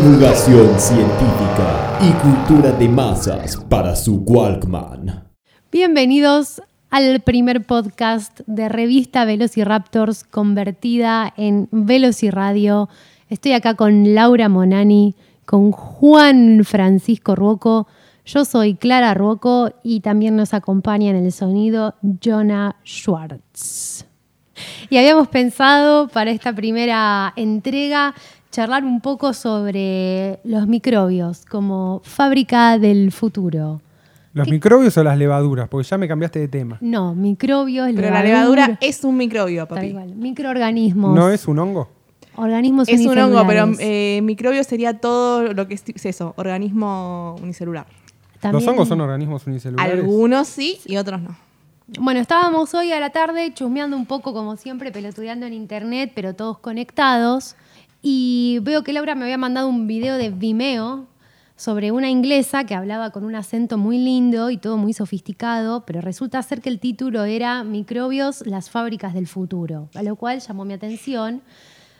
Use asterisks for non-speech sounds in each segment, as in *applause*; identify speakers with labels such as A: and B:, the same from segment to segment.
A: Divulgación científica y cultura de masas para su Walkman.
B: Bienvenidos al primer podcast de revista Velociraptors convertida en Velociradio. Estoy acá con Laura Monani, con Juan Francisco Ruoco. Yo soy Clara Ruoco y también nos acompaña en el sonido Jonah Schwartz. Y habíamos pensado para esta primera entrega charlar un poco sobre los microbios como fábrica del futuro.
C: ¿Los microbios o las levaduras? Porque ya me cambiaste de tema.
B: No, microbios,
D: Pero la levadura es un microbio,
B: tal
D: papi.
B: igual, microorganismos.
C: ¿No es un hongo?
B: Organismos
D: Es un hongo, pero eh, microbio sería todo lo que es, es eso, organismo unicelular.
B: También-
C: Los hongos son organismos unicelulares.
D: Algunos sí y otros no.
B: Bueno, estábamos hoy a la tarde chusmeando un poco, como siempre, pelotudeando en internet, pero todos conectados. Y veo que Laura me había mandado un video de Vimeo sobre una inglesa que hablaba con un acento muy lindo y todo muy sofisticado, pero resulta ser que el título era Microbios, las fábricas del futuro, a lo cual llamó mi atención.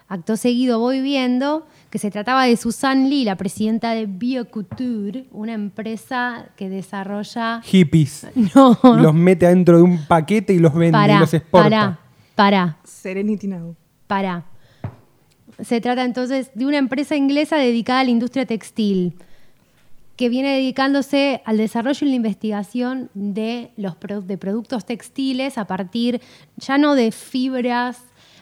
B: Acto seguido voy viendo que se trataba de Susan Lee, la presidenta de Bioculture, una empresa que desarrolla...
C: Hippies. *laughs*
B: No,
C: Los mete adentro de un paquete y los vende y
B: Pará,
C: los exporta.
B: pará, pará,
D: Serenity Now.
B: pará. Se trata entonces de una empresa inglesa dedicada a la industria textil, que viene dedicándose al desarrollo y la investigación de, los pro- de productos textiles a partir ya no de fibras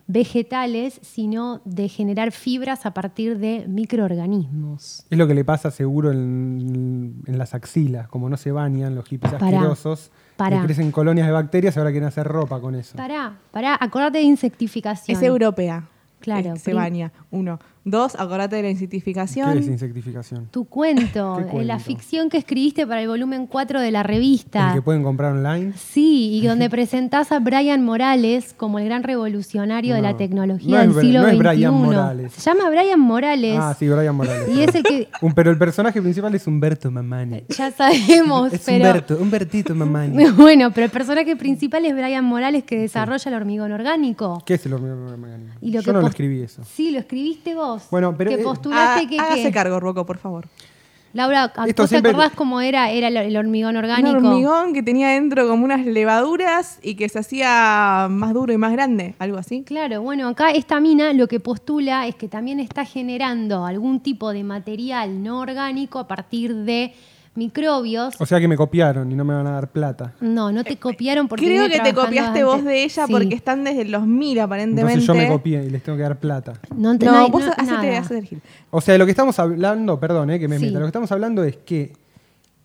B: vegetales, sino de generar fibras a partir de microorganismos.
C: Es lo que le pasa seguro en, en las axilas. Como no se bañan los hippies
B: Pará,
C: asquerosos,
B: pará.
C: le crecen colonias de bacterias y ahora quieren hacer ropa con eso.
B: Pará, pará, acordate de insectificación.
D: Es europea.
B: Claro,
D: Eh, se baña. Uno. Dos, acordate de la
C: ¿Qué
D: insectificación.
C: es insectificación?
B: Tu cuento, *laughs*
C: ¿Qué
B: eh, la ficción que escribiste para el volumen 4 de la revista.
C: El que pueden comprar online.
B: Sí, y donde presentás a Brian Morales como el gran revolucionario de la
C: No,
B: tecnología
C: no
B: del siglo
C: no es
B: XXI.
C: Brian Morales.
B: Se llama Brian Morales.
C: Ah, sí, Brian Morales.
B: Y es el que
C: Un- pero el personaje principal es Humberto Mamani.
B: ya sabemos,
C: Es
B: pero
C: Humberto, Humbertito Mamani. *laughs*
B: bueno, pero el personaje principal es Brian Morales que desarrolla el hormigón orgánico.
C: ¿Qué es el hormigón?
B: Y lo
C: Yo
B: que
C: no lo escribí eso.
B: Sí, lo escribiste vos.
C: Bueno, pero,
B: que
C: eh,
B: postulaste
D: Ah,
B: que
D: cargo, Rocco, por favor.
B: Laura, ¿a-
C: Esto
B: ¿vos te
C: siempre-
B: acordás cómo era, era el- el hormigón orgánico?
D: Un hormigón que tenía dentro como unas levaduras y que se hacía más duro y más grande, algo así.
B: Claro, bueno, acá esta mina lo que postula es que también está generando algún tipo de material no orgánico a partir de microbios.
C: O sea que me copiaron y no me van a dar plata.
B: No, no te copiaron porque
D: Creo que te copiaste
B: antes.
D: vos de ella
B: Sí.
D: porque están desde el 2000 aparentemente.
C: Entonces yo me copié y les tengo que dar plata.
B: No, te-
D: No, vos
B: no-
D: hacete,
B: nada.
D: hacete el gil.
C: O sea, lo que estamos hablando, perdón, eh, que me
B: Sí.
C: meta, lo que estamos hablando es que,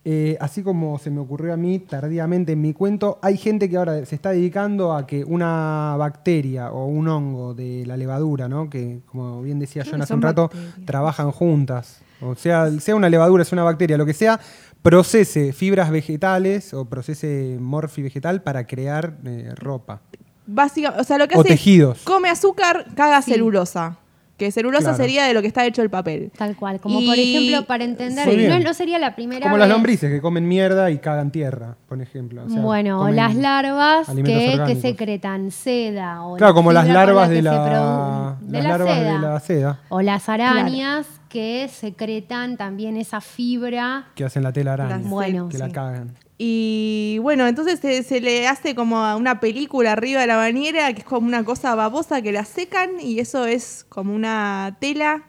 C: eh, así como se me ocurrió a mí tardíamente en mi cuento, hay gente que ahora se está dedicando a que una bacteria o un hongo de la levadura, ¿no? que como bien decía John hace un rato,
D: bacterias.
C: trabajan juntas. O sea, sea una levadura, sea una bacteria, lo que sea, procese fibras vegetales o procese morfi vegetal para crear eh, ropa.
D: Básicamente, o sea, lo que
C: O
D: hace
C: tejidos.
D: es come azúcar, caga
B: Sí.
D: celulosa. Que celulosa
C: Claro.
D: sería de lo que está hecho el papel.
B: Tal cual, como por ejemplo, para entender, no, no sería la primera
C: Como las lombrices que comen mierda y cagan tierra, por ejemplo. O sea,
B: bueno, o las larvas que, secretan seda. O
C: Claro, como las larvas de la,
B: de
C: las
B: la
C: larvas
B: seda.
C: de la seda
B: O las arañas que secretan también esa fibra.
C: que hacen la tela araña,
D: Las-
B: Bueno,
C: que la cagan.
D: Y bueno, entonces se, se le hace como una película arriba de la bañera, que es como una cosa babosa que la secan y eso es como una tela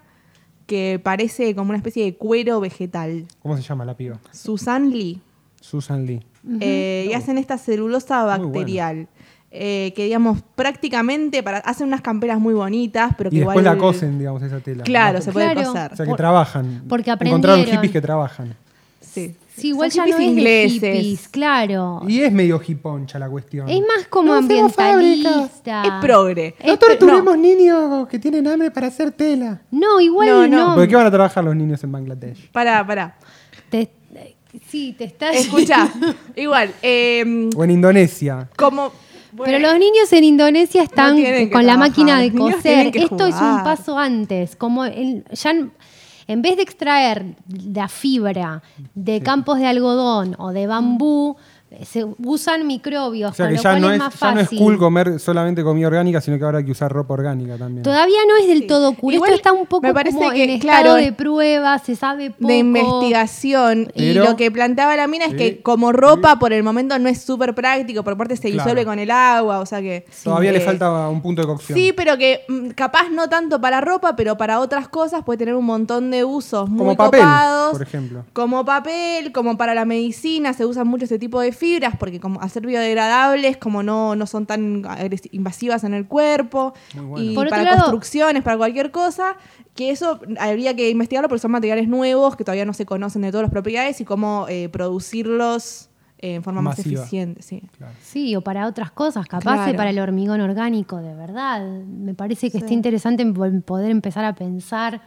D: que parece como una especie de cuero vegetal.
C: ¿Cómo se llama la piba?
D: Susan Lee.
C: Susan Lee.
D: Eh, y hacen esta celulosa
C: Muy
D: bacterial. Eh, que digamos prácticamente para hacen unas camperas muy bonitas, pero que
C: Y después
D: igual
C: la cosen, digamos, esa tela.
D: Claro,
C: La-
D: se puede
B: Claro.
D: coser.
C: O sea, que
B: Por-
C: trabajan.
B: porque
C: Encontraron
B: aprendieron.
C: hippies que trabajan.
D: Sí.
B: Sí, igual
D: Son
B: ya no
D: hippies
B: es
D: ingleses.
B: de hippies, claro.
C: Y es medio hiponcha la cuestión.
B: Es más como
C: No
B: ambientalista.
D: Es progre.
B: Es
C: No
B: pro-
C: torturemos niños que tienen hambre para hacer tela.
B: No, igual
D: No,
B: no.
D: no.
C: ¿Por qué van a trabajar los niños en Bangladesh?
D: Pará, pará.
B: Te- sí, te estás...
D: Escucha, igual, eh,
C: O en Indonesia.
D: como
B: Pero los niños en Indonesia están
D: No
B: con la máquina de coser. Esto es un paso antes. Como el- ya en, en vez de extraer la fibra de campos de algodón o de bambú, se usan microbios,
C: O sea
B: con
C: que
B: lo
C: ya
B: cual
C: no,
B: es
C: es,
B: más
C: ya no es
B: fácil.
C: cool comer solamente comida orgánica, sino que ahora hay que usar ropa orgánica también.
B: Todavía no es del
D: Sí.
B: todo cool.
D: Igual
B: Esto está un poco
D: me parece
B: como
D: que,
B: en
D: claro,
B: estado de prueba, se sabe poco.
D: de investigación y lo que planteaba la mina es
C: Sí.
D: que como ropa por el momento no es súper práctico, por parte se
C: Claro.
D: disuelve con el agua, o sea que...
C: Todavía le
D: eh,
C: falta un punto de cocción.
D: Sí, pero que mm, capaz no tanto para ropa, pero para otras cosas puede tener un montón de usos muy
C: Como papel,
D: copados.
C: por ejemplo.
D: Como papel, como para la medicina, se usan mucho este tipo de fibras porque como al ser biodegradables, como no, no son tan invasivas en el cuerpo.
C: Muy bueno.
D: Y
B: Por
D: para
B: lado-
D: construcciones, para cualquier cosa, que eso habría que investigarlo porque son materiales nuevos que todavía no se conocen de todas las propiedades y cómo eh, producirlos en forma más eficiente. Sí.
C: Claro.
B: Sí, o para otras cosas, capaz
D: Claro.
B: para el hormigón orgánico, de verdad. Me parece que
D: Sí.
B: está interesante poder empezar a pensar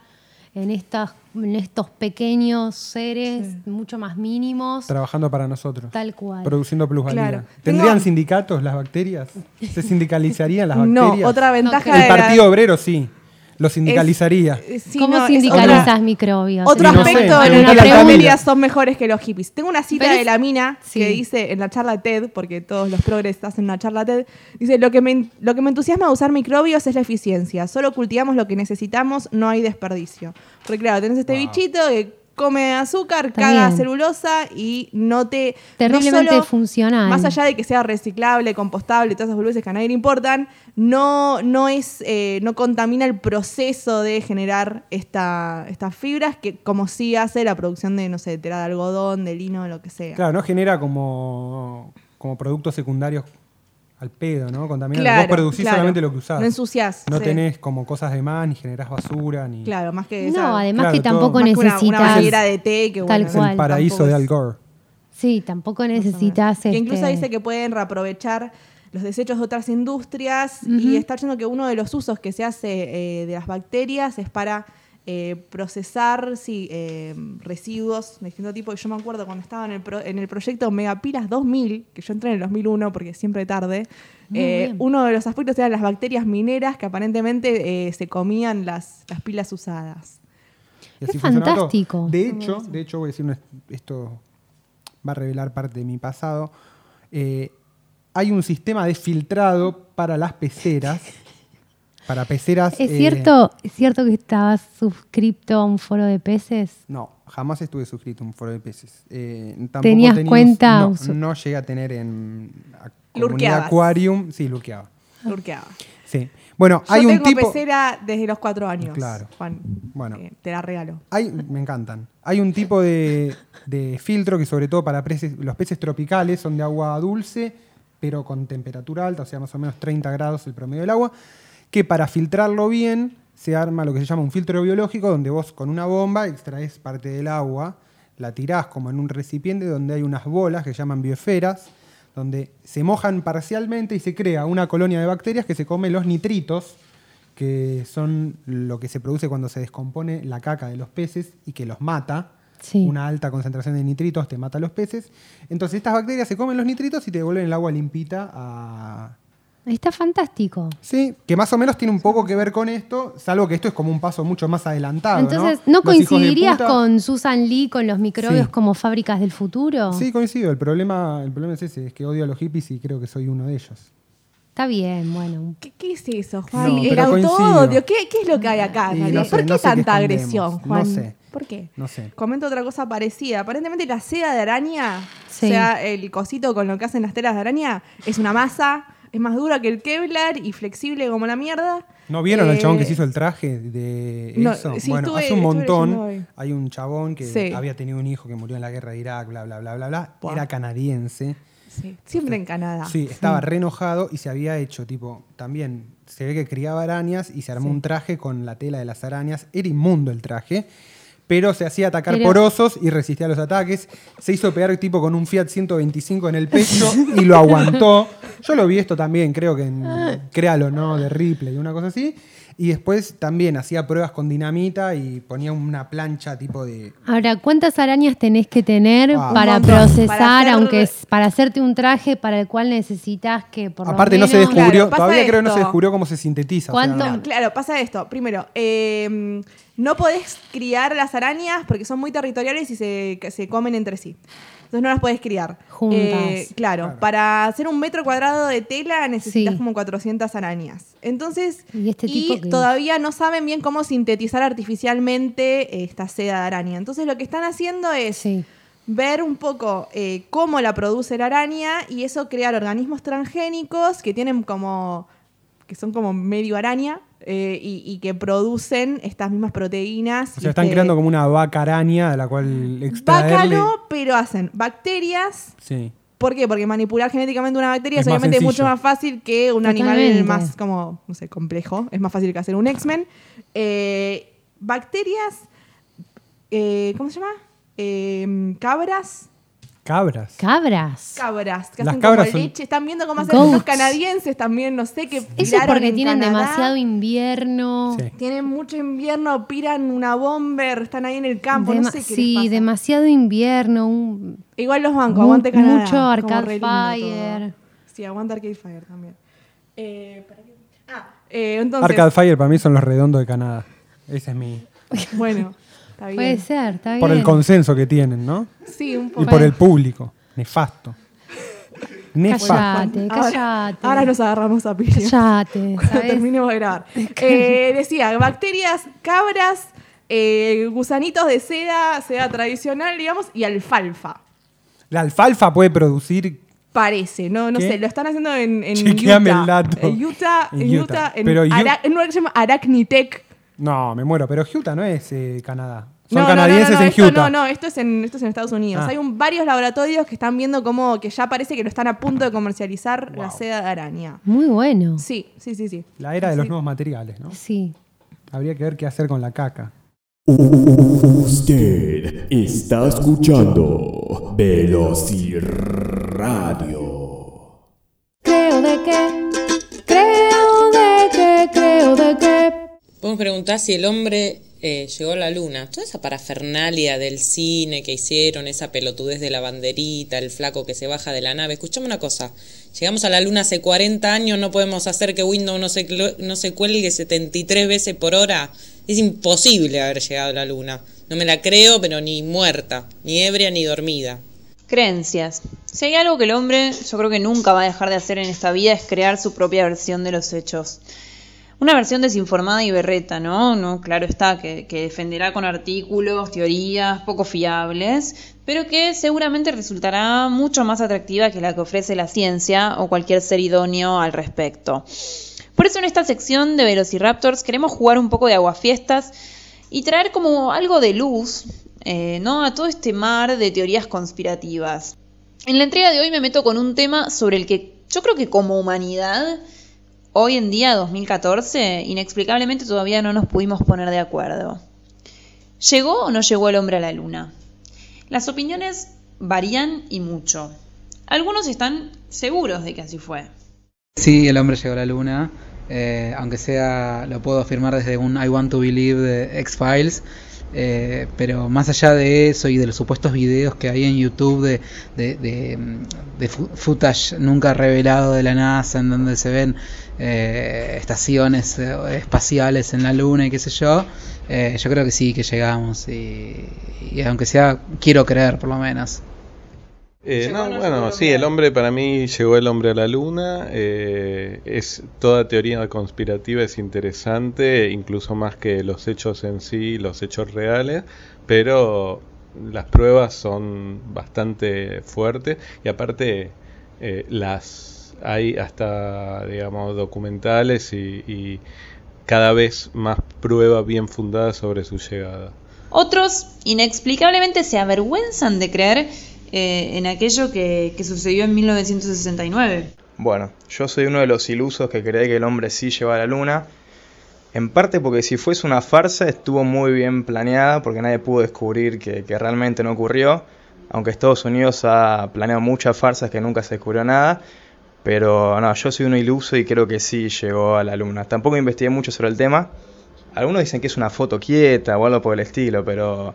B: en, estas, en estos pequeños seres mucho más mínimos,
C: Trabajando para nosotros.
B: tal cual.
C: Produciendo plusvalía.
D: Claro.
C: ¿Tendrían
D: Tengo-
C: sindicatos las bacterias? ¿Se sindicalizarían las *laughs*
D: No,
C: bacterias?
D: otra ventaja
C: El
D: de la-
C: Partido Obrero sí. Lo sindicalizaría.
D: Eh, sí,
B: ¿Cómo
D: no,
B: sindicalizas
D: otra-
B: microbios?
D: Otro
C: No sé,
D: aspecto de
C: al
D: las bacterias son mejores que los hippies. Tengo una cita
B: Pero
D: de la mina
B: sí.
D: que dice en la charla TED, porque todos los progres hacen una charla TED, dice, lo que, me, lo que me entusiasma de usar microbios es la eficiencia. Solo cultivamos lo que necesitamos, no hay desperdicio. Porque claro, tenés este
C: Wow.
D: bichito que come azúcar,
B: Está
D: caga
B: bien.
D: celulosa y no te...
B: Terriblemente
D: no solo-
B: funcional.
D: Más allá de que sea reciclable, compostable, todas esas boludeces que a nadie le importan, no, no es, eh, no contamina el proceso de generar esta, estas fibras que como sí hace la producción de, no sé, de tela de algodón, de lino, lo que sea.
C: Claro, no genera como, como productos secundarios al pedo, ¿no? Contaminante.
D: Claro,
C: Vos producís
D: claro.
C: solamente lo que usás.
D: No ensuciás,
C: No
D: sí.
C: tenés como cosas de más, ni generás basura, ni.
D: Claro, más que
B: No,
D: esa-
B: además
C: Claro,
B: que tampoco
D: que una, una
B: necesitas...
D: de té que
B: Tal
D: bueno,
C: Es
B: cual.
C: el paraíso
D: tampoco
C: de
D: es-
C: Al Gore.
B: Sí, tampoco necesitas...
D: Que incluso
B: este,
D: dice que pueden reaprovechar los desechos de otras industrias y está diciendo que uno de los usos que se hace eh, de las bacterias es para eh, procesar sí, eh, residuos de distinto tipo. Yo me acuerdo cuando estaba en el, pro- en el proyecto Megapilas 2000, que yo entré en el 2001 porque siempre tarde, eh, uno de los aspectos eran las bacterias mineras que aparentemente eh, se comían las, las pilas usadas.
C: Y
B: Es fantástico.
C: De hecho, de hecho, voy a decir una- esto va a revelar parte de mi pasado. Eh, hay un sistema de filtrado para las peceras. *laughs* Para peceras.
B: ¿Es
C: eh,
B: cierto, ¿Es cierto que estabas suscripto a un foro de peces?
C: No, jamás estuve suscrito a un foro de peces. Eh, tampoco
B: ¿Tenías
C: tenía un-
B: cuenta?
C: No,
B: Un su-
C: no llegué a tener en comunidad. Aquarium. Sí, lurqueaba.
D: Lurqueaba.
C: Sí. Bueno,
D: Yo
C: hay un
D: tengo
C: tipo.
D: pecera desde los cuatro años.
C: Claro.
D: Juan.
C: Bueno.
D: Eh, te la regalo.
C: Hay, me encantan. Hay un tipo de, de filtro que sobre todo para peces- los peces tropicales son de agua dulce, pero con temperatura alta, o sea, más o menos 30 grados el promedio del agua, que para filtrarlo bien se arma lo que se llama un filtro biológico, donde vos con una bomba extraes parte del agua, la tirás como en un recipiente donde hay unas bolas que se llaman biosferas, donde se mojan parcialmente y se crea una colonia de bacterias que se come los nitritos, que son lo que se produce cuando se descompone la caca de los peces y que los mata.
B: Sí.
C: Una alta concentración de nitritos te mata a los peces. Entonces estas bacterias se comen los nitritos y te devuelven el agua limpita a...
B: Está fantástico.
C: Sí, que más o menos tiene un poco que ver con esto, salvo que esto es como un paso mucho más adelantado.
B: Entonces,
C: ¿no,
B: ¿no coincidirías con Susan Lee con los microbios
C: Sí.
B: como fábricas del futuro?
C: Sí, coincido. El problema, el problema es ese, es que odio a los hippies y creo que soy uno de ellos.
B: Está bien, bueno.
D: ¿Qué, qué es eso, Juan?
C: No,
D: el autoodio. ¿Qué, ¿Qué es lo que hay acá?
C: No sé,
D: ¿Por qué
C: no sé
D: tanta agresión,
C: No
D: Juan?
C: sé.
D: ¿Por qué?
C: No sé.
D: Comento otra cosa parecida. Aparentemente la seda de araña,
B: Sí.
D: o sea, el cosito con lo que hacen las telas de araña, es una masa, es más dura que el Kevlar y flexible como la mierda.
C: ¿No vieron al
D: Eh,
C: chabón que se hizo el traje de
D: no,
C: eso?
D: sí,
C: bueno,
D: estuve-
C: hace un montón. Hay un chabón que
D: Sí.
C: había tenido un hijo que murió en la guerra de Irak, bla, bla, bla, bla, bla. Era canadiense.
D: Sí, siempre en Canadá.
C: Sí, estaba re enojado y se había hecho, tipo, también se ve que criaba arañas y se armó un traje con la tela de las arañas. Era inmundo el traje, pero se hacía atacar por osos y resistía los ataques. Se hizo pegar tipo con un Fiat 125 en el pecho y lo aguantó. Yo lo vi esto también, creo que en Créalo, ¿no? De Ripley, una cosa así. Y después también hacía pruebas con dinamita y ponía una plancha tipo de
B: Ahora, ¿cuántas arañas tenés que tener
C: Ah.
B: para procesar,
D: Para hacer-
B: aunque es para hacerte un traje para el cual necesitas que por lo
C: Aparte no se
B: menos-
C: descubrió,
D: Claro,
C: todavía creo que no se descubrió cómo se sintetiza. o sea,
B: ¿Cuánto?
C: no.
D: No, claro, pasa esto. Primero, eh, no podés criar las arañas porque son muy territoriales y se, se comen entre sí. Entonces no las podés criar.
B: Juntas.
D: Eh, claro,
C: Claro.
D: para hacer un metro cuadrado de tela necesitas
B: Sí.
D: como 400 arañas. Entonces,
B: ¿Y este tipo
D: todavía no saben bien cómo sintetizar artificialmente esta seda de araña. Entonces lo que están haciendo es
B: Sí.
D: ver un poco eh, cómo la produce la araña y eso crear organismos transgénicos que tienen como que son como medio araña eh, y, y que producen estas mismas proteínas.
C: O sea, están creando como una vaca araña de la cual extraerle...
D: Vaca no, pero hacen bacterias.
C: Sí.
D: ¿Por qué? Porque manipular genéticamente una bacteria
C: Es
D: obviamente mucho más fácil que un
B: Totalmente.
D: animal más como, no sé, complejo. Es más fácil que hacer un X-Men. Eh, bacterias, eh, ¿cómo se llama? Eh, cabras.
C: Cabras.
B: Cabras.
D: Cabras, que
C: Las
D: hacen
C: cabras
D: como
C: son-
D: leche. Están viendo cómo hacen
B: Goats.
D: los canadienses también, no sé qué.
B: Eso es
D: piraron
B: porque
D: en
B: tienen
D: Canadá.
B: demasiado invierno.
C: Sí.
D: Tienen mucho invierno, piran una bomber, están ahí en el campo, no
B: Dema-
D: sé qué
B: sí,
D: les pasa.
B: demasiado invierno. un-
D: Igual los bancos,
B: mu-
D: aguante Canadá.
B: mucho
D: como
B: Arcade
D: lindo
B: Fire.
D: todo. Sí, aguanta Arcade Fire también. Eh, ¿para qué? Ah, eh, entonces,
C: Arcade Fire para mí son los redondos de Canadá. Ese es mi...
D: bueno, está bien.
B: Puede ser, está bien.
C: Por el consenso que tienen, ¿no?
D: Sí, un
C: Y
D: poco.
C: por el público. Nefasto. *laughs* Nefasto.
B: Callate,
D: Ahora-
B: callate.
D: Ahora nos agarramos a piña.
B: Callate, *laughs*
D: Cuando
B: ¿sabes?
D: terminemos de grabar. *laughs* Eh, decía, bacterias, cabras, eh, gusanitos de seda, seda tradicional, digamos, y alfalfa.
C: La alfalfa puede producir...
D: Parece, no, no
C: ¿Qué?
D: sé, lo están haciendo en, en Utah.
C: el dato.
D: En Utah,
C: En Utah.
D: Utah, en,
C: Pero
D: Ara- en un lugar que se llama Arachnitech.
C: No, me muero. Pero Utah no es eh, Canadá. Son
D: No, no,
C: canadienses
D: no, no, no,
C: en
D: esto
C: Utah.
D: No, no, esto es en, esto es en Estados Unidos.
C: Ah.
D: Hay un, varios laboratorios que están viendo como que ya parece que lo están a punto de comercializar la seda de araña.
B: Muy bueno.
D: Sí, sí, sí, sí.
C: La era de los nuevos materiales, ¿no?
B: Sí.
C: Habría que ver qué hacer con la caca.
A: Usted está escuchando Velociradio.
B: Creo de que, creo de que, creo de que.
E: Vos me preguntás si el hombre eh, llegó a la luna. Toda esa parafernalia del cine que hicieron, esa pelotudez de la banderita, el flaco que se baja de la nave. Escuchame una cosa. Llegamos a la luna hace 40 años, no podemos hacer que Windows no se, no se cuelgue 73 veces por hora. Es imposible haber llegado a la luna. No me la creo, pero ni muerta, ni ebria, ni dormida.
F: Creencias. Si hay algo que el hombre yo creo que nunca va a dejar de hacer en esta vida es crear su propia versión de los hechos. Una versión desinformada y berreta, ¿no? No, claro está, que, defenderá con artículos, teorías poco fiables, pero que seguramente resultará mucho más atractiva que la que ofrece la ciencia o cualquier ser idóneo al respecto. Por eso en esta sección de Velociraptors queremos jugar un poco de aguafiestas y traer como algo de luz eh, ¿no? a todo este mar de teorías conspirativas. En la entrega de hoy me meto con un tema sobre el que yo creo que como humanidad, hoy en día, 2014, inexplicablemente todavía no nos pudimos poner de acuerdo. ¿Llegó o no llegó el hombre a la luna? Las opiniones varían y mucho. Algunos están seguros de que así fue.
G: Sí, el hombre llegó a la luna, eh, aunque sea, lo puedo afirmar desde un I Want to Believe de X-Files, eh, pero más allá de eso y de los supuestos videos que hay en YouTube de, footage nunca revelado de la NASA, en donde se ven eh, estaciones eh, espaciales en la luna y qué sé yo, eh, yo creo que sí, que llegamos y aunque sea, quiero creer por lo menos.
H: Eh, no,
F: no
H: bueno, sí, el hombre para mí llegó el hombre a la luna. eh, es toda teoría conspirativa es interesante, incluso más que los hechos en sí, los hechos reales, pero las pruebas son bastante fuertes y aparte eh, las hay hasta digamos documentales y, y cada vez más pruebas bien fundadas sobre su llegada.
F: Otros, inexplicablemente, se avergüenzan de creer eh, en aquello que, sucedió en 1969.
I: Bueno, yo soy uno de los ilusos que cree que el hombre sí llegó a la luna. En parte porque si fuese una farsa estuvo muy bien planeada porque nadie pudo descubrir que, que realmente no ocurrió. Aunque Estados Unidos ha planeado muchas farsas que nunca se descubrió nada. Pero no, yo soy uno iluso y creo que sí llegó a la luna. Tampoco investigué mucho sobre el tema. Algunos dicen que es una foto quieta o algo por el estilo, pero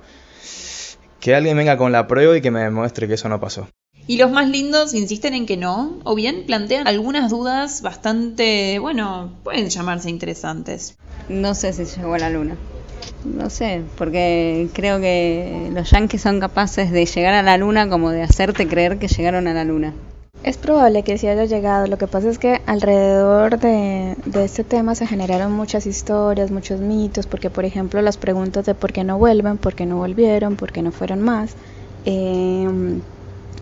I: que alguien venga con la prueba y que me demuestre que eso no pasó.
F: Y los más lindos insisten en que no, o bien plantean algunas dudas bastante, bueno, pueden llamarse interesantes.
J: No sé si llegó a la luna. No sé, porque creo que los yankees son capaces de llegar a la luna como de hacerte creer que llegaron a la luna.
K: Es probable que sí haya llegado, lo que pasa es que alrededor de, este tema se generaron muchas historias, muchos mitos, porque por ejemplo las preguntas de por qué no vuelven, por qué no volvieron, por qué no fueron más. Eh,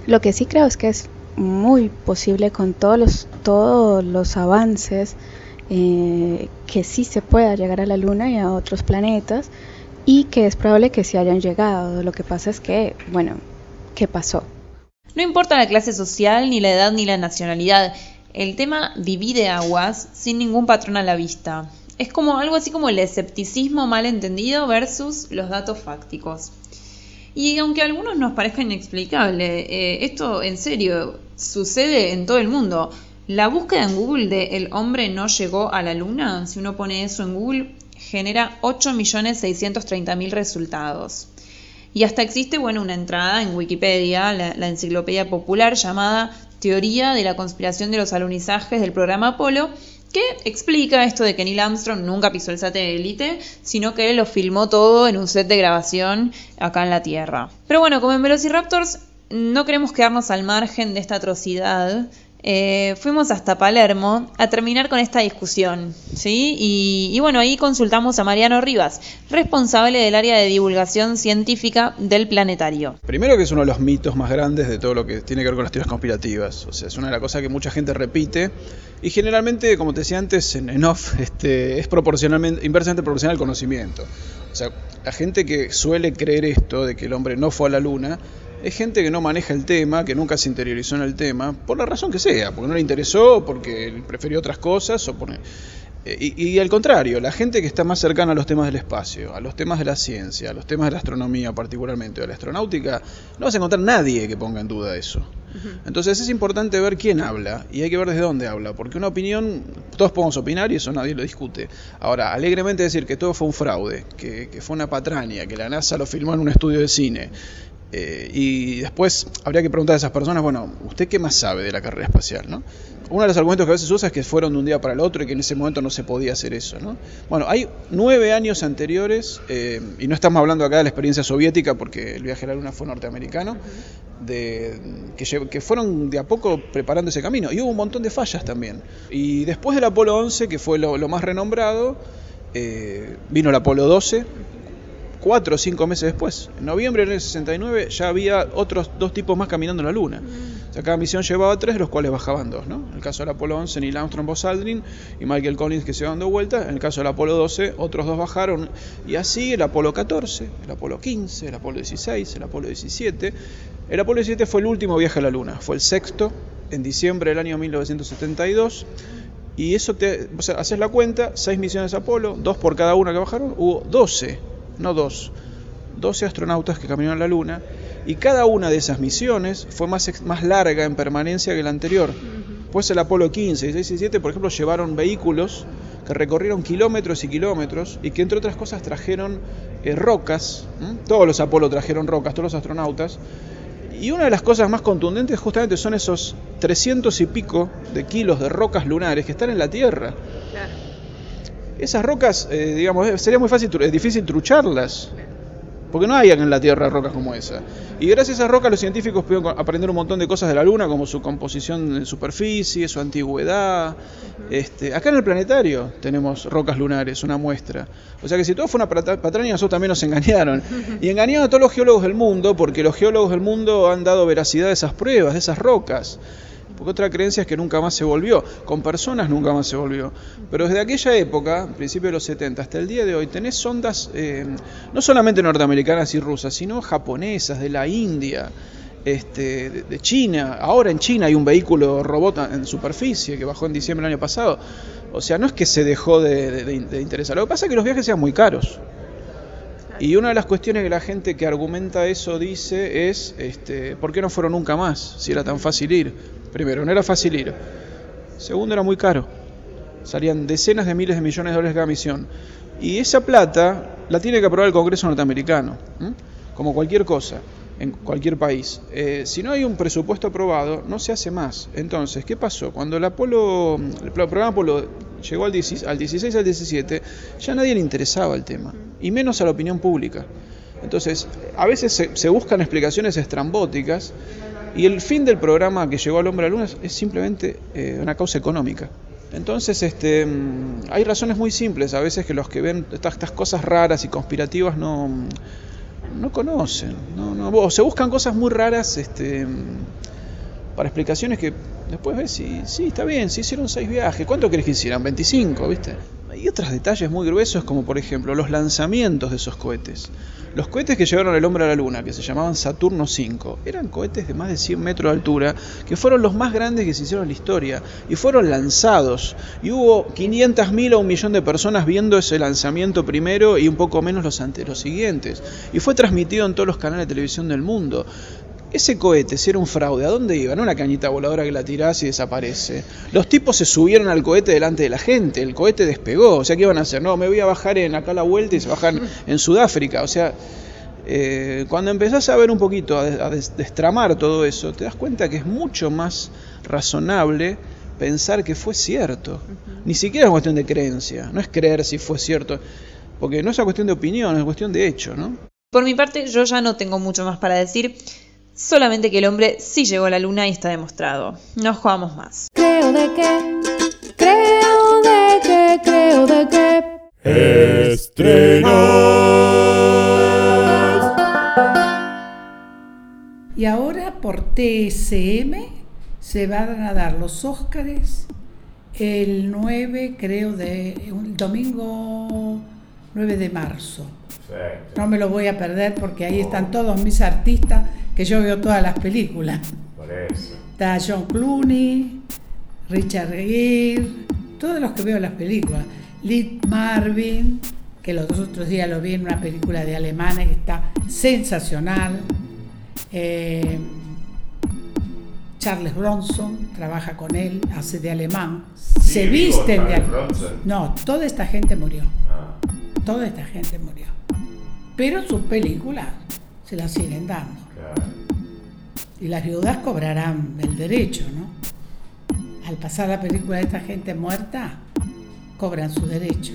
K: lo que sí creo es que es muy posible con todos los, todos los avances eh, que sí se pueda llegar a la Luna y a otros planetas y que es probable que sí hayan llegado. Lo que pasa es que, bueno, ¿qué pasó?
F: No importa la clase social, ni la edad, ni la nacionalidad. El tema divide aguas sin ningún patrón a la vista. Es como algo así como el escepticismo mal entendido versus los datos fácticos. Y aunque a algunos nos parezca inexplicable, eh, esto en serio sucede en todo el mundo. La búsqueda en Google de el hombre no llegó a la luna, si uno pone eso en Google, genera 8.630.000 resultados. Y hasta existe, bueno, una entrada en Wikipedia, la, enciclopedia popular llamada Teoría de la conspiración de los alunizajes del programa Apolo, que explica esto de que Neil Armstrong nunca pisó el satélite, sino que lo filmó todo en un set de grabación acá en la Tierra. Pero bueno, como en Velociraptors no queremos quedarnos al margen de esta atrocidad, eh, fuimos hasta Palermo a terminar con esta discusión, ¿sí? Y, y, bueno, ahí consultamos a Mariano Rivas, responsable del área de divulgación científica del planetario.
L: Primero que es uno de los mitos más grandes de todo lo que tiene que ver con las teorías conspirativas, o sea, es una de las cosas que mucha gente repite y generalmente, como te decía antes, en, en off, este, es proporcionalmente, inversamente proporcional al conocimiento. O sea, la gente que suele creer esto, de que el hombre no fue a la luna, es gente que no maneja el tema, que nunca se interiorizó en el tema, por la razón que sea, porque no le interesó, porque prefirió otras cosas, o por... Y, y, al contrario, la gente que está más cercana a los temas del espacio, a los temas de la ciencia, a los temas de la astronomía particularmente, o de la astronáutica, no vas a encontrar nadie que ponga en duda eso. Entonces es importante ver quién habla y hay que ver desde dónde habla, porque una opinión, todos podemos opinar y eso nadie lo discute. Ahora, alegremente decir que todo fue un fraude, que, que fue una patraña, que la NASA lo filmó en un estudio de cine, eh, y después habría que preguntar a esas personas, bueno, ¿usted qué más sabe de la carrera espacial? ¿no? Uno de los argumentos que a veces usa es que fueron de un día para el otro y que en ese momento no se podía hacer eso. ¿no? Bueno, hay nueve años anteriores, eh, y no estamos hablando acá de la experiencia soviética porque el viaje a la Luna fue norteamericano, de, que, fueron de a poco preparando ese camino. Y hubo un montón de fallas también. Y después del Apolo 11, que fue lo, lo más renombrado, eh, vino el Apolo 12 cuatro o cinco meses después. En noviembre del 69 ya había otros dos tipos más caminando en la Luna. O sea, cada misión llevaba tres, de los cuales bajaban dos. ¿no? En el caso del Apolo 11, Neil Armstrong, Buzz Aldrin y Michael Collins que se iban de vuelta. En el caso del Apolo 12, otros dos bajaron. Y así el Apolo 14, el Apolo 15, el Apolo 16, el Apolo 17. El Apolo 17 fue el último viaje a la Luna. Fue el sexto en diciembre del año 1972. Y eso te, o sea, haces la cuenta, seis misiones Apolo, dos por cada una que bajaron, hubo 12 no dos, 12 astronautas que caminaron la Luna, y cada una de esas misiones fue más, más larga en permanencia que la anterior. Pues el Apolo 15 y 16 y 17, por ejemplo, llevaron vehículos que recorrieron kilómetros y kilómetros y que entre otras cosas trajeron eh, rocas, todos los Apolo trajeron rocas, todos los astronautas, y una de las cosas más contundentes justamente son esos 300 y pico de kilos de rocas lunares que están en la Tierra. Claro. Esas rocas, eh, digamos, sería muy fácil, es difícil trucharlas, porque no hay en la Tierra rocas como esa. Y gracias a esas rocas los científicos pudieron aprender un montón de cosas de la Luna, como su composición en superficie, su antigüedad. Este, acá en el planetario tenemos rocas lunares, una muestra. O sea que si todo fue una patraña, nosotros también nos engañaron. Y engañaron a todos los geólogos del mundo, porque los geólogos del mundo han dado veracidad a esas pruebas, de esas rocas. Porque otra creencia es que nunca más se volvió. Con personas nunca más se volvió. Pero desde aquella época, principio de los 70, hasta el día de hoy, tenés sondas eh, no solamente norteamericanas y rusas, sino japonesas, de la India, este, de, China. Ahora en China hay un vehículo robot en superficie que bajó en diciembre del año pasado. O sea, no es que se dejó de, de, de interesar. Lo que pasa es que los viajes sean muy caros. Y una de las cuestiones que la gente que argumenta eso dice es, este, ¿por qué no fueron nunca más si era tan fácil ir? Primero, no era fácil ir. Segundo, era muy caro. Salían decenas de miles de millones de dólares cada misión. Y esa plata la tiene que aprobar el Congreso norteamericano, como cualquier cosa. en cualquier país. Eh, si no hay un presupuesto aprobado, no se hace más. Entonces, ¿qué pasó? Cuando el Apolo, el programa Apolo llegó al 16, al 16 al 17, ya nadie le interesaba el tema, y menos a la opinión pública. Entonces, a veces se, se buscan explicaciones estrambóticas y el fin del programa que llegó al hombre a la luna es, simplemente eh, una causa económica. Entonces, este, mm, hay razones muy simples a veces que los que ven estas, cosas raras y conspirativas no, no conocen. No, no, o se buscan cosas muy raras este, mm, para explicaciones que después ves y sí, está bien, sí hicieron seis viajes. ¿Cuánto crees que hicieran? 25, ¿viste? Hay otros detalles muy gruesos como por ejemplo los lanzamientos de esos cohetes. Los cohetes que llevaron el hombre a la luna, que se llamaban Saturno 5, eran cohetes de más de 100 metros de altura, que fueron los más grandes que se hicieron en la historia, y fueron lanzados. Y hubo 500.000 o un millón de personas viendo ese lanzamiento primero y un poco menos los, ante los siguientes. Y fue transmitido en todos los canales de televisión del mundo. Ese cohete, si era un fraude, ¿a dónde iba? No una cañita voladora que la tirás y desaparece. Los tipos se subieron al cohete delante de la gente, el cohete despegó. O sea, ¿qué iban a hacer? No, me voy a bajar en acá la vuelta y se bajan en Sudáfrica. O sea, eh, cuando empezás a ver un poquito, a, a des- destramar todo eso, te das cuenta que es mucho más razonable pensar que fue cierto. Ni siquiera es cuestión de creencia, no es creer si fue cierto, porque no es una cuestión de opinión, es cuestión de hecho, ¿no?
F: Por mi parte, yo ya no tengo mucho más para decir, solamente que el hombre sí llegó a la luna y está demostrado. No jugamos más.
B: Creo de que, creo de que, creo de que.
M: Y ahora por TSM se van a dar los Óscares el 9, creo, de el domingo 9 de marzo. No me lo voy a perder porque ahí están todos mis artistas que yo veo todas las películas. Está John Clooney, Richard Gere, todos los que veo las películas. Lee Marvin, que los dos otros días lo vi en una película de alemana que está sensacional. Eh, Charles Bronson trabaja con él, hace de alemán. Se visten de alemán. No, toda esta gente murió.
N: Ah.
M: Toda esta gente murió. Pero sus películas se las siguen dando. Y las viudas cobrarán el derecho, ¿no? Al pasar la película de esta gente muerta, cobran su derecho.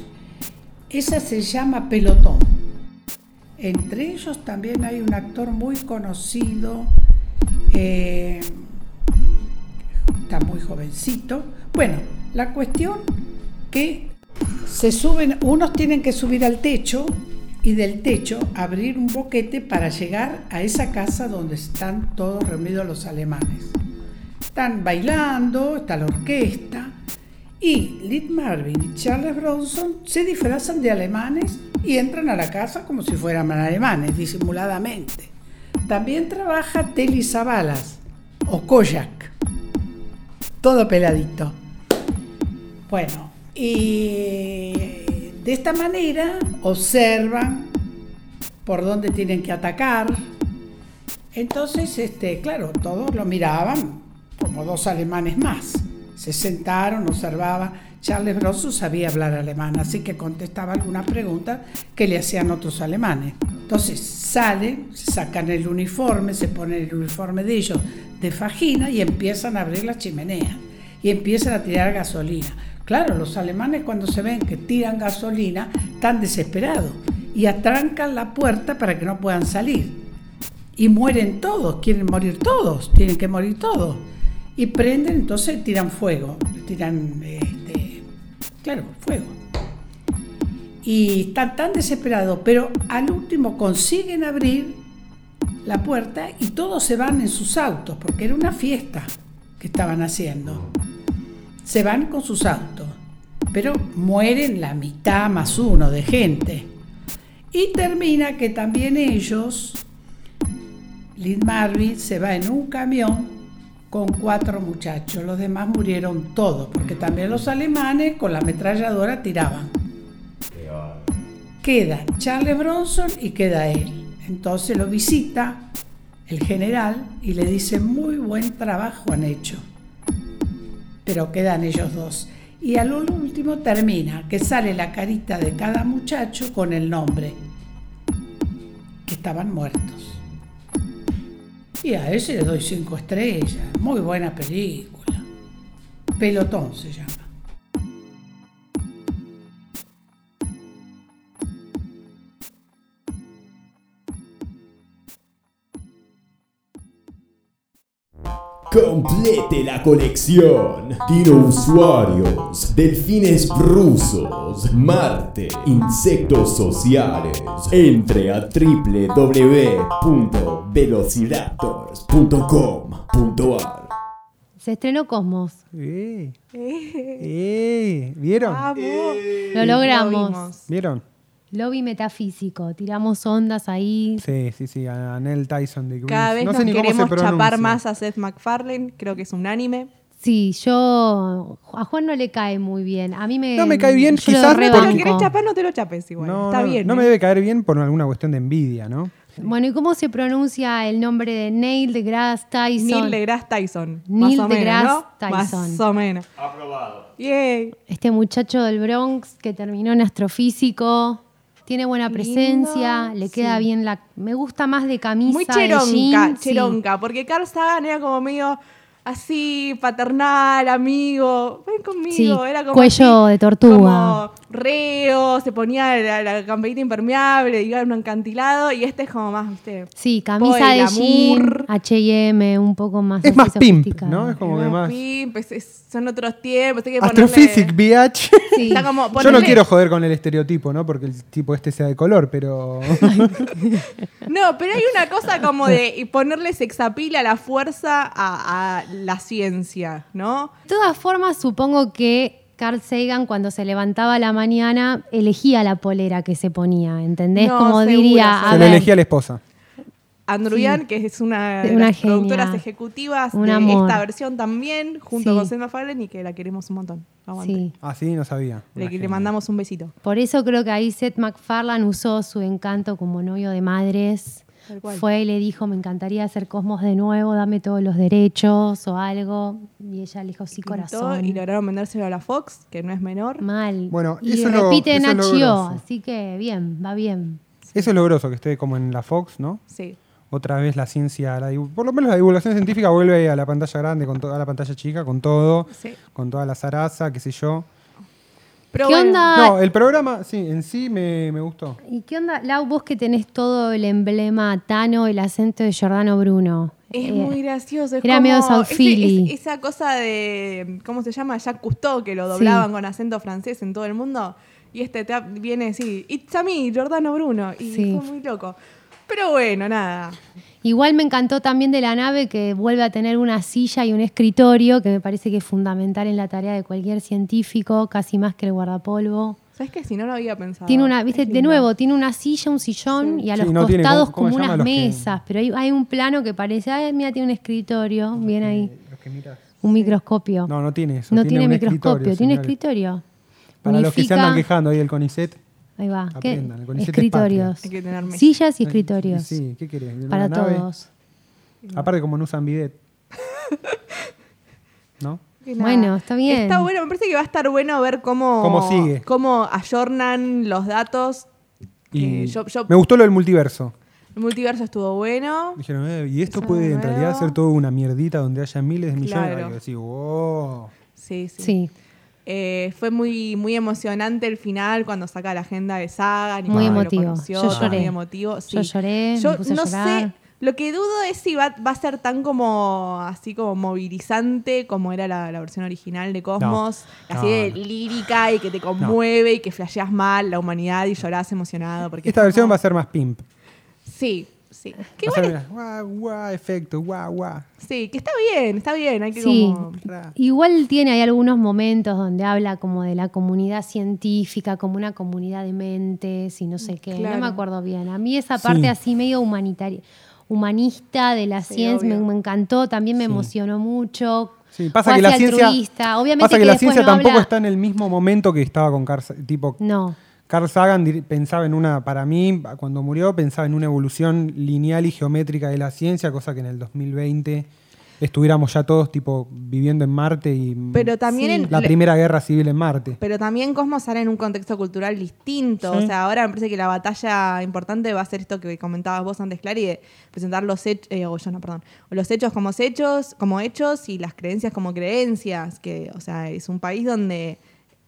M: Esa se llama Pelotón. Entre ellos también hay un actor muy conocido, eh, está muy jovencito. Bueno, la cuestión que se suben, unos tienen que subir al techo y del techo abrir un boquete para llegar a esa casa donde están todos reunidos los alemanes. Están bailando, está la orquesta y Lee Marvin y Charles Bronson se disfrazan de alemanes y entran a la casa como si fueran alemanes, disimuladamente. También trabaja Telly Savalas o Kojak, todo peladito. Bueno, y de esta manera observan por dónde tienen que atacar. Entonces, este, claro, todos lo miraban como dos alemanes más. Se sentaron, observaban. Charles Bronson sabía hablar alemán, así que contestaba algunas preguntas que le hacían otros alemanes. Entonces salen, se sacan el uniforme, se ponen el uniforme de ellos de fajina y empiezan a abrir la chimenea y empiezan a tirar gasolina. Claro, los alemanes cuando se ven que tiran gasolina están desesperados y atrancan la puerta para que no puedan salir. Y mueren todos, quieren morir todos, tienen que morir todos. Y prenden, entonces tiran fuego, tiran, este, claro, fuego. Y están tan desesperados, pero al último consiguen abrir la puerta y todos se van en sus autos, porque era una fiesta que estaban haciendo. Se van con sus autos, pero mueren la mitad más uno de gente. Y termina que también ellos, Lynn Marvin se va en un camión con cuatro muchachos. Los demás murieron todos, porque también los alemanes con la ametralladora tiraban. Queda Charles Bronson y queda él. Entonces lo visita el general y le dice, muy buen trabajo han hecho. Pero quedan ellos dos. Y al último termina que sale la carita de cada muchacho con el nombre, que estaban muertos. Y a ese le doy cinco estrellas. Muy buena película. Pelotón se llama.
A: Complete la colección. Dinosaurios, delfines rusos, Marte, insectos sociales. Entre a www.velociraptors.com.ar.
B: Se estrenó Cosmos.
C: Eh, eh, ¿Vieron?
D: Vamos.
B: Lo logramos.
C: ¿Vieron?
B: Lobby metafísico. Tiramos ondas ahí.
C: Sí, sí, sí, a Neil Tyson de Grease.
D: Cada vez
C: no
D: nos
C: sé
D: queremos chapar más a Seth MacFarlane, creo que es unánime.
B: Sí, yo. A Juan no le cae muy bien. A mí me.
C: No me cae bien, quizás porque-
D: Lo querés chapar, no te lo chapes igual.
C: No,
D: Está
C: no,
D: bien.
C: no
D: ¿eh?
C: me debe caer bien por alguna cuestión de envidia, ¿no?
B: Bueno, ¿y cómo se pronuncia el nombre de Neil deGrasse Tyson?
D: Neil deGrasse Tyson.
B: Neil
D: más o menos,
B: deGrasse
D: ¿no?
B: Tyson.
D: Más o menos. Aprobado. Yay.
B: Este muchacho del Bronx que terminó en astrofísico. Tiene buena
D: Lindo,
B: presencia, le queda
D: sí.
B: bien la. Me gusta más de camisa.
D: Muy cheronca,
B: jean, sí.
D: Porque Carl Sagan era como medio así, paternal, amigo. Ven conmigo.
B: Sí,
D: era como
B: cuello
D: así,
B: de tortuga.
D: Como reo, se ponía la, la camperita impermeable, iba en un acantilado. Y este es como más, viste.
B: Sí, camisa de jean, H&M, un poco más.
C: Es más pimp. ¿no? Es como que
D: Como
C: más...
D: pimp, es- es- son otros tiempos. hay que
C: Astrophysic,
D: ponerle-
C: bitch.
B: Sí.
D: Está como,
C: Yo no quiero joder con el estereotipo, ¿no? Porque el tipo este sea de color, pero... *laughs*
D: No, pero hay una cosa como de ponerle sexapil a la fuerza a, a la ciencia, ¿no?
B: De todas formas, supongo que Carl Sagan cuando se levantaba a la mañana elegía la polera que se ponía, ¿entendés?
D: No,
B: Como
D: seguro,
B: diría, a
C: Se le
B: ver,
C: elegía a la esposa.
D: Andrew
B: Sí.
D: Yang, que es una de
B: Una
D: las
B: genia.
D: productoras ejecutivas
B: Un
D: de
B: amor.
D: esta versión también, junto
B: Sí.
D: con Seth MacFarlane, y que la queremos un montón. Aguante.
B: sí.
C: Ah, sí, no sabía.
D: Le, mandamos un besito.
B: Por eso creo que ahí Seth MacFarlane usó su encanto como novio de madres. Fue y le dijo, me encantaría hacer Cosmos de nuevo, dame todos los derechos o algo. Y ella le dijo, sí,
D: Pintó
B: corazón.
D: Y lograron vendérselo a la Fox, que no es menor.
B: Mal.
C: Bueno,
B: y
C: eso es lo-
B: repite
C: eso es lo
B: Nacho,
C: grosso.
B: así que bien, va bien.
C: Eso es lo groso, que esté como en la Fox, ¿no?
D: Sí.
C: Otra vez la ciencia, la por lo menos la divulgación científica vuelve a la pantalla grande, con to- a la pantalla chica, con todo,
D: Sí.
C: con toda la zaraza, qué sé yo.
D: Pero
B: ¿Qué
D: bueno,
B: onda?
C: No, el programa, sí, en sí me, me gustó.
B: ¿Y qué onda, Lau, vos que tenés todo el emblema Tano, el acento de Giordano Bruno?
D: Es
B: Eh,
D: muy gracioso. Es
B: era
D: como
B: medio Philly.
D: es- esa cosa de, ¿cómo se llama? Jacques Cousteau, que lo doblaban con acento francés en todo el mundo. Y este te- viene así, it's a me, Giordano Bruno. Y
B: Sí.
D: fue muy loco. Pero bueno, nada.
B: Igual me encantó también de la nave que vuelve a tener una silla y un escritorio, que me parece que es fundamental en la tarea de cualquier científico, casi más que el guardapolvo.
D: ¿Sabes qué? Si no lo había pensado.
B: Tiene una, viste, de nuevo, tiene una silla, un sillón y a
C: Sí,
B: los
C: tiene-
B: costados
C: ¿cómo- cómo
B: como unas
C: que-
B: mesas, pero hay, hay un plano que parece, ay, mira, tiene un escritorio, bien ahí,
C: Los que miras.
B: un microscopio.
C: No, no tiene eso.
B: No tiene,
C: un
B: microscopio, tiene
C: señores.
B: escritorio.
C: Para los que se andan quejando ahí del CONICET.
B: Ahí va, ¿qué?
C: Aprendan,
B: Escritorios.
D: Hay que tener.
B: Sillas y escritorios.
C: Sí, ¿qué querés? ¿De
B: Para
C: nave?
B: todos.
C: Aparte, como *laughs* no usan bidet. ¿No?
B: Bueno, está bien.
D: Está bueno, me parece que va a estar bueno ver cómo,
C: Cómo sigue.
D: cómo ayornan los datos.
C: Y
D: Eh, yo- yo-
C: me gustó lo del multiverso.
D: El multiverso estuvo bueno.
C: Dijeron, eh, y esto
D: Eso
C: puede en realidad ser todo una mierdita donde haya miles de millones.
D: Claro.
C: Así, wow.
D: Sí, sí.
B: Sí,
D: Eh, fue muy, muy emocionante el final cuando saca la agenda de Saga. y
B: Muy
D: lo
B: emotivo.
D: conoció,
B: Yo lloré.
D: Muy emotivo. sí.
B: yo lloré,
D: Yo
B: me puse a
D: no sé, lo que dudo es si va, va a ser tan como así como movilizante como era la, la versión original de Cosmos,
C: No,
D: así
C: no,
D: de
C: no.
D: lírica y que te conmueve y que flasheas mal la humanidad y llorás emocionado. Porque
C: Esta
D: es
C: versión
D: como-
C: va a ser más pimp.
D: Sí, sí. *laughs* Que igual es-
C: guau, guau, efecto, guau, guau.
D: sí, que está bien, está bien. Hay que
B: Sí.
D: como...
B: Igual tiene hay algunos momentos donde habla como de la comunidad científica, como una comunidad de mentes y no sé qué. No me acuerdo bien. A mí esa parte
C: Sí.
B: así medio humanitaria, humanista de la
D: Sí,
B: ciencia me, encantó, también me
C: Sí.
B: emocionó mucho.
C: Sí, pasa que la ciencia.
B: Obviamente
C: pasa que
B: que
C: la ciencia
B: no
C: tampoco
B: habla-
C: está en el mismo momento que estaba con Carl, tipo
B: No,
C: Carl Sagan pensaba en una, para mí, cuando murió, pensaba en una evolución lineal y geométrica de la ciencia, cosa que en el 2020 estuviéramos ya todos tipo viviendo en Marte y
D: Pero también en-
C: la primera guerra civil en Marte.
D: Pero también Cosmos sale en un contexto cultural distinto.
C: Sí.
D: O sea, ahora me parece que la batalla importante va a ser esto que comentabas vos antes, Clary, de presentar los hechos, o yo no, perdón, los hechos como hechos, como hechos y las creencias como creencias. Que, o sea, es un país donde,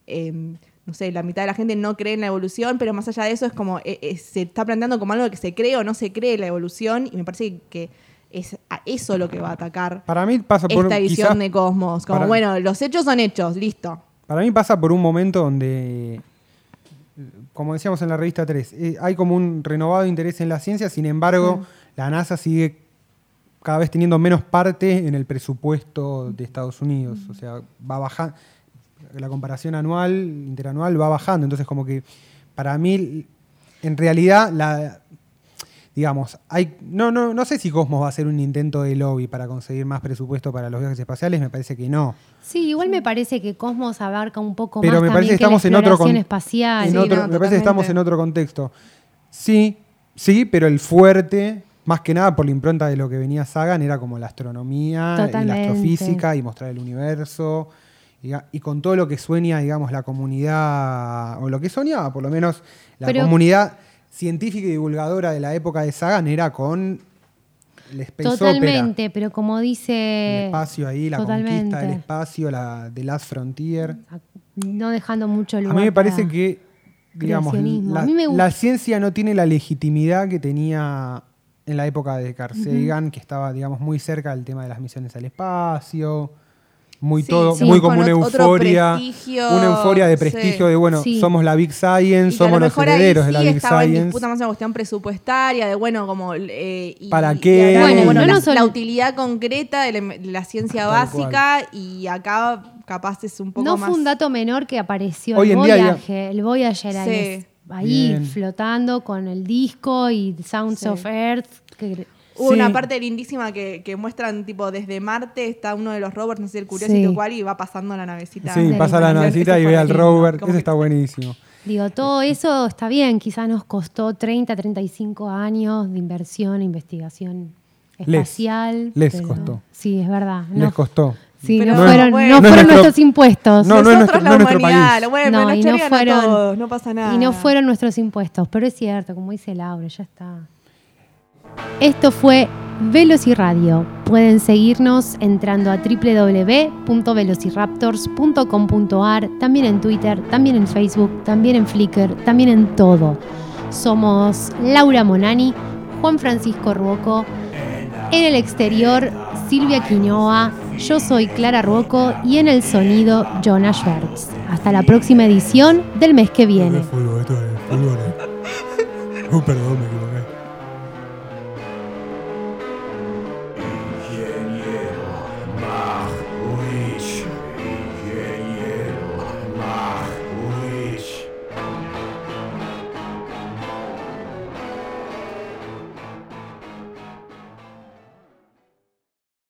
D: eh, no sé, la mitad de la gente no cree en la evolución, pero más allá de eso es como, eh, eh, se está planteando como algo que se cree o no se cree la evolución y me parece que es a eso lo que va a atacar
C: Para mí pasa por
D: esta
C: quizás-
D: de Cosmos. Como,
C: para-
D: bueno, los hechos son hechos, listo.
C: Para mí pasa por un momento donde, como decíamos en la revista 3, eh, hay como un renovado interés en la ciencia, sin embargo, la NASA sigue cada vez teniendo menos parte en el presupuesto de Estados Unidos. O sea, va bajando, la comparación anual, interanual, va bajando. Entonces, como que para mí, en realidad, la, digamos, hay, no, no, no sé si Cosmos va a hacer un intento de lobby para conseguir más presupuesto para los viajes espaciales, me parece que no.
B: Sí, igual me parece que Cosmos abarca un poco
C: Pero
B: más
C: me parece
B: también
C: que estamos
B: la
C: en otro, con-
B: espacial.
C: en otro- me parece que estamos en otro contexto. Sí, sí, pero el fuerte, más que nada por la impronta de lo que venía Sagan, era como la astronomía y la astrofísica y mostrar el universo. Y, con todo lo que sueña, digamos, la comunidad, o lo que soñaba, por lo menos, la
B: Pero-
C: comunidad científica y divulgadora de la época de Sagan era con el Space Opera.
B: Totalmente, pero como dice...
C: El espacio ahí, la
B: Totalmente.
C: conquista del espacio, la The Last Frontier.
B: No dejando mucho
C: A
B: lugar
C: mí me parece que, digamos, la,
B: A
C: ciencia no tiene la legitimidad que tenía en la época de Carl. Sagan, que estaba, digamos, muy cerca del tema de las misiones al espacio, muy
D: Sí,
C: todo,
D: sí,
C: muy como una euforia,
D: prestigio,
C: una euforia de
D: sí.
C: prestigio de, bueno,
D: Sí.
C: somos la Big Science,
D: lo
C: somos los herederos de la
D: sí
C: Big
D: estaba en disputa más una cuestión presupuestaria, de bueno, como. eh, y-
C: ¿Para qué? Bueno,
D: bueno,
C: no
D: la,
C: ol-
D: la utilidad concreta de la, de la ciencia
C: Tal
D: básica y acá capaz es un poco
B: No
D: más.
B: fue un dato menor que apareció
C: Hoy
B: el
C: en día,
B: el Voyager ahí,
D: Sí.
B: ahí flotando con el disco y Sounds
D: Sí.
B: of Earth. que-
D: Hubo una
C: Sí.
D: parte lindísima que, que muestran, tipo, desde Marte está uno de los rovers, no sé, el Curiosity
B: Sí.
D: cual, y va pasando la navecita.
C: Sí, pasa la navecita y ve al rover, eso
D: que-
C: está buenísimo.
B: Digo, todo eso está bien, quizás nos costó 30, 35 años de inversión e investigación
C: Les.
B: espacial.
C: Les
B: pero-
C: costó.
B: Sí, es verdad.
C: Les
B: No,
C: costó.
B: sí,
D: Pero
B: no, fueron,
D: bueno.
B: no fueron
C: nuestro-
B: nuestros impuestos.
C: No, no es
D: Nosotros
C: nuestro,
D: la
C: no nuestro
D: humanidad,
C: país.
D: lo bueno,
B: No,
D: nos
B: y no fueron-
D: todos, no pasa nada.
B: Y no fueron nuestros impuestos, pero es cierto, como dice Laura, ya está. Esto fue Velociradio. Pueden seguirnos entrando a www.velociraptors.com.ar, también en Twitter, también en Facebook, también en Flickr, también en todo. Somos Laura Monani, Juan Francisco Ruoco, en el exterior Silvia Quinoa, yo soy Clara Ruoco y en el sonido Jonah Schwartz. Hasta la próxima edición del mes que viene. *laughs*